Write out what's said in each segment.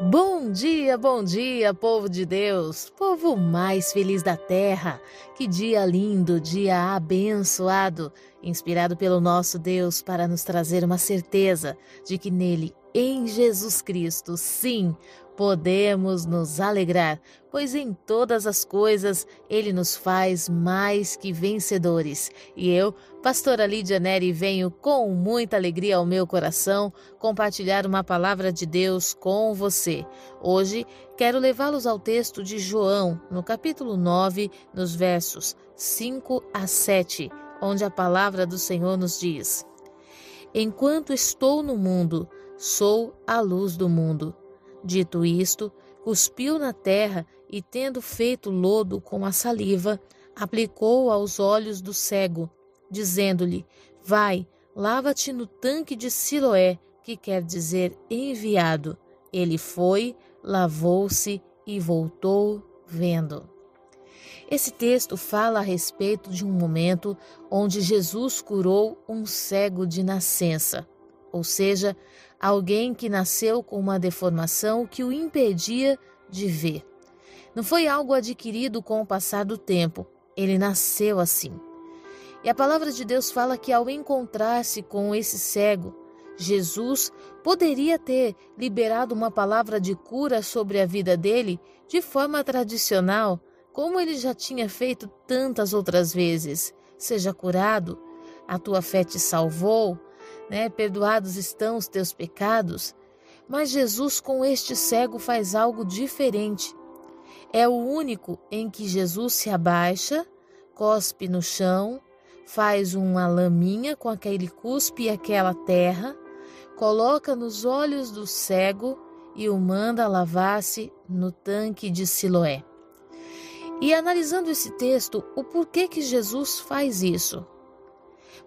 Bom dia, bom dia, povo de Deus, povo mais feliz da terra. Que dia lindo, dia abençoado, inspirado pelo nosso Deus para nos trazer uma certeza de que nele, em Jesus Cristo, sim, podemos nos alegrar, pois em todas as coisas ele nos faz mais que vencedores. E eu, pastora Lídia Neri, venho com muita alegria ao meu coração compartilhar uma palavra de Deus com você. Hoje quero levá-los ao texto de João, no capítulo 9, nos versos 5 a 7, onde a palavra do Senhor nos diz: Enquanto estou no mundo, sou a luz do mundo. Dito isto, cuspiu na terra e, tendo feito lodo com a saliva, aplicou aos olhos do cego, dizendo-lhe: Vai, lava-te no tanque de Siloé, que quer dizer enviado. Ele foi, lavou-se e voltou vendo. Esse texto fala a respeito de um momento onde Jesus curou um cego de nascença, ou seja, alguém que nasceu com uma deformação que o impedia de ver. Não foi algo adquirido com o passar do tempo, ele nasceu assim. E a palavra de Deus fala que ao encontrar-se com esse cego, Jesus poderia ter liberado uma palavra de cura sobre a vida dele de forma tradicional, como ele já tinha feito tantas outras vezes. Seja curado, a tua fé te salvou, né? Perdoados estão os teus pecados. Mas Jesus com este cego faz algo diferente. É o único em que Jesus se abaixa, cospe no chão, faz uma laminha com aquele cuspe e aquela terra, coloca nos olhos do cego e o manda lavar-se no tanque de Siloé. E analisando esse texto, o porquê que Jesus faz isso?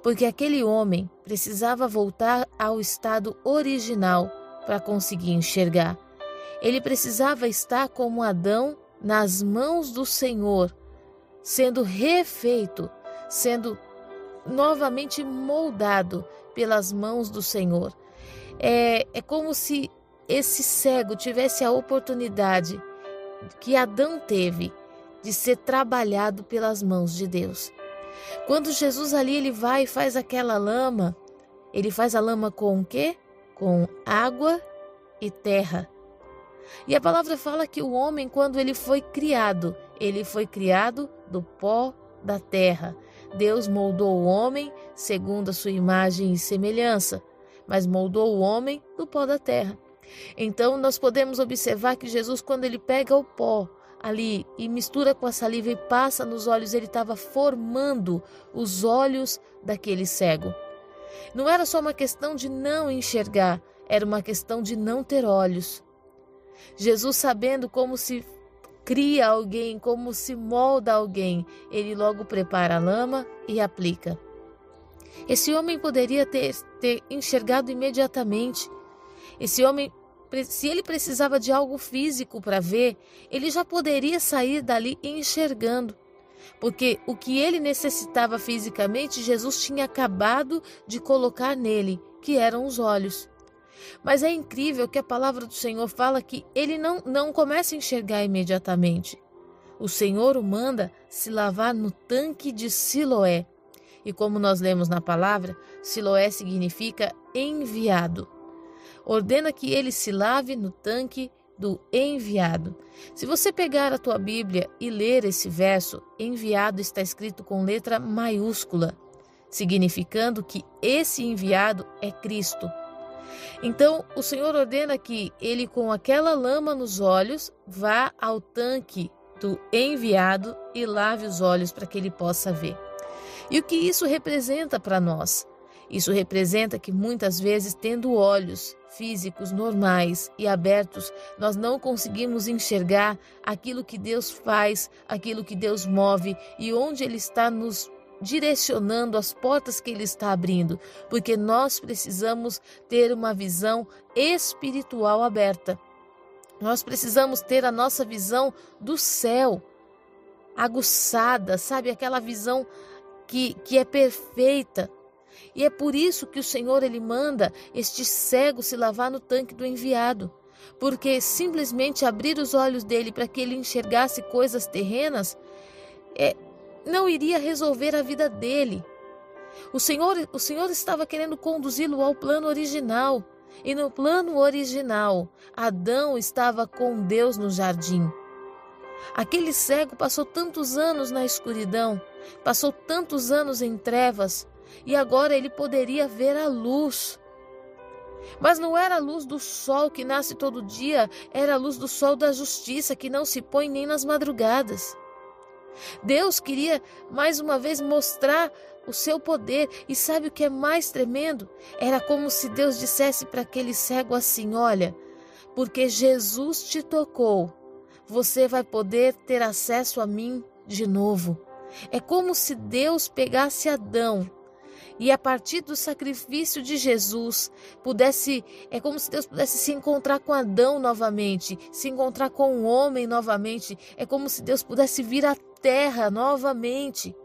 Porque aquele homem precisava voltar ao estado original para conseguir enxergar. Ele precisava estar como Adão nas mãos do Senhor, sendo refeito, sendo novamente moldado pelas mãos do Senhor. É, é como se esse cego tivesse a oportunidade que Adão teve de ser trabalhado pelas mãos de Deus. Quando Jesus ali ele vai e faz aquela lama, ele faz a lama com o quê? Com água e terra. E a palavra fala que o homem, quando ele foi criado, ele foi criado do pó da terra. Deus moldou o homem segundo a sua imagem e semelhança, mas moldou o homem do pó da terra. Então nós podemos observar que Jesus, quando ele pega o pó, ali e mistura com a saliva e passa nos olhos, ele estava formando os olhos daquele cego. Não era só uma questão de não enxergar, era uma questão de não ter olhos. Jesus, sabendo como se cria alguém, como se molda alguém, ele logo prepara a lama e aplica. Esse homem poderia ter, ter enxergado imediatamente. Esse homem se ele precisava de algo físico para ver, ele já poderia sair dali enxergando. Porque o que ele necessitava fisicamente, Jesus tinha acabado de colocar nele, que eram os olhos. Mas é incrível que a palavra do Senhor fala que ele não, não começa a enxergar imediatamente. O Senhor o manda se lavar no tanque de Siloé. E como nós lemos na palavra, Siloé significa enviado ordena que ele se lave no tanque do enviado. Se você pegar a tua Bíblia e ler esse verso, enviado está escrito com letra maiúscula, significando que esse enviado é Cristo. Então, o Senhor ordena que ele, com aquela lama nos olhos, vá ao tanque do enviado e lave os olhos para que ele possa ver. E o que isso representa para nós? Isso representa que muitas vezes, tendo olhos físicos normais e abertos, nós não conseguimos enxergar aquilo que Deus faz, aquilo que Deus move e onde Ele está nos direcionando as portas que Ele está abrindo, porque nós precisamos ter uma visão espiritual aberta. Nós precisamos ter a nossa visão do céu aguçada, sabe? Aquela visão que, que é perfeita, e é por isso que o Senhor ele manda este cego se lavar no tanque do enviado, porque simplesmente abrir os olhos dele para que ele enxergasse coisas terrenas é, não iria resolver a vida dele. O Senhor, o Senhor estava querendo conduzi-lo ao plano original. E no plano original, Adão estava com Deus no jardim. Aquele cego passou tantos anos na escuridão, passou tantos anos em trevas, e agora ele poderia ver a luz. Mas não era a luz do sol que nasce todo dia, era a luz do sol da justiça que não se põe nem nas madrugadas. Deus queria mais uma vez mostrar o seu poder, e sabe o que é mais tremendo? Era como se Deus dissesse para aquele cego assim: Olha, porque Jesus te tocou, você vai poder ter acesso a mim de novo. É como se Deus pegasse Adão e a partir do sacrifício de Jesus pudesse, é como se Deus pudesse se encontrar com Adão novamente, se encontrar com o homem novamente, é como se Deus pudesse vir à terra novamente.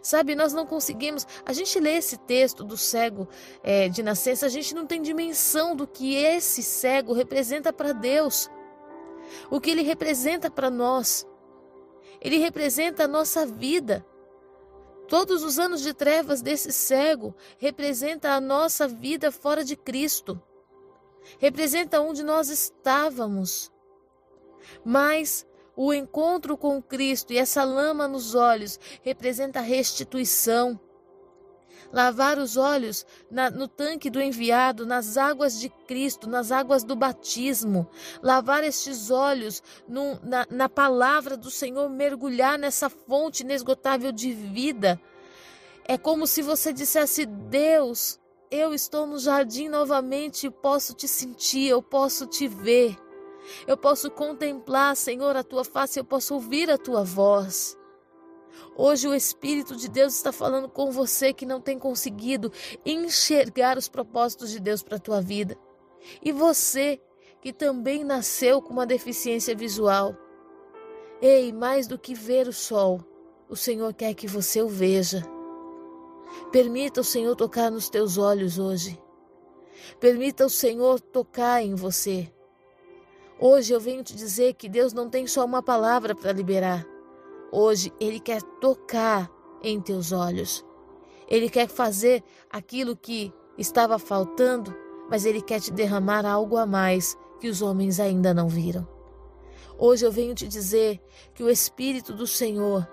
Sabe, nós não conseguimos. A gente lê esse texto do cego é, de nascença, a gente não tem dimensão do que esse cego representa para Deus, o que ele representa para nós. Ele representa a nossa vida. Todos os anos de trevas desse cego representa a nossa vida fora de Cristo. Representa onde nós estávamos. Mas o encontro com Cristo e essa lama nos olhos representa a restituição. Lavar os olhos na, no tanque do enviado, nas águas de Cristo, nas águas do batismo. Lavar estes olhos na, na palavra do Senhor, mergulhar nessa fonte inesgotável de vida. É como se você dissesse: Deus, eu estou no jardim novamente e posso te sentir, eu posso te ver. Eu posso contemplar, Senhor, a tua face, eu posso ouvir a tua voz. Hoje o Espírito de Deus está falando com você que não tem conseguido enxergar os propósitos de Deus para a tua vida. E você que também nasceu com uma deficiência visual. Ei, mais do que ver o sol, o Senhor quer que você o veja. Permita o Senhor tocar nos teus olhos hoje. Permita o Senhor tocar em você. Hoje eu venho te dizer que Deus não tem só uma palavra para liberar. Hoje Ele quer tocar em teus olhos. Ele quer fazer aquilo que estava faltando, mas Ele quer te derramar algo a mais que os homens ainda não viram. Hoje eu venho te dizer que o Espírito do Senhor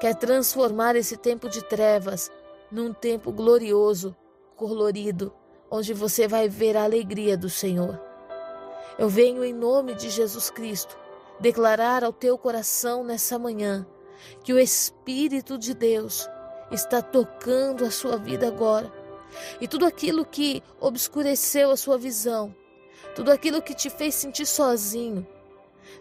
quer transformar esse tempo de trevas num tempo glorioso, colorido, onde você vai ver a alegria do Senhor. Eu venho em nome de Jesus Cristo declarar ao teu coração nessa manhã que o Espírito de Deus está tocando a sua vida agora. E tudo aquilo que obscureceu a sua visão, tudo aquilo que te fez sentir sozinho,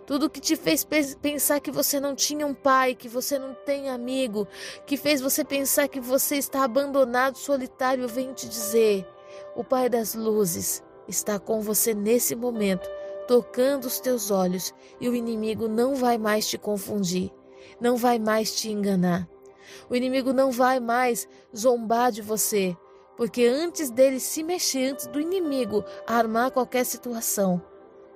tudo que te fez pensar que você não tinha um pai, que você não tem amigo, que fez você pensar que você está abandonado, solitário, eu venho te dizer: o Pai das luzes está com você nesse momento tocando os teus olhos e o inimigo não vai mais te confundir, não vai mais te enganar. O inimigo não vai mais zombar de você, porque antes dele se mexer, antes do inimigo armar qualquer situação,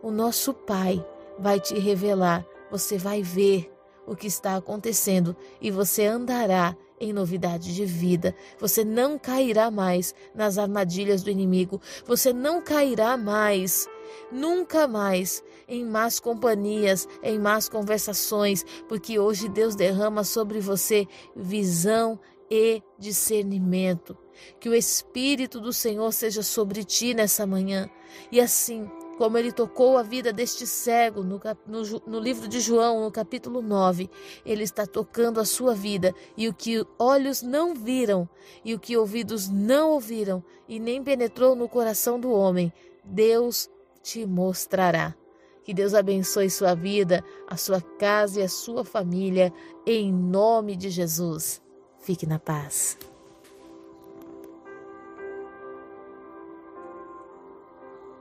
o nosso Pai vai te revelar, você vai ver o que está acontecendo e você andará em novidade de vida. Você não cairá mais nas armadilhas do inimigo. Você não cairá mais Nunca mais em más companhias, em más conversações, porque hoje Deus derrama sobre você visão e discernimento. Que o Espírito do Senhor seja sobre ti nessa manhã. E assim, como ele tocou a vida deste cego no, no, no, livro de João, no capítulo 9, ele está tocando a sua vida, e o que olhos não viram, e o que ouvidos não ouviram, e nem penetrou no coração do homem, Deus te mostrará. Que Deus abençoe sua vida, a sua casa e a sua família, em nome de Jesus. Fique na paz.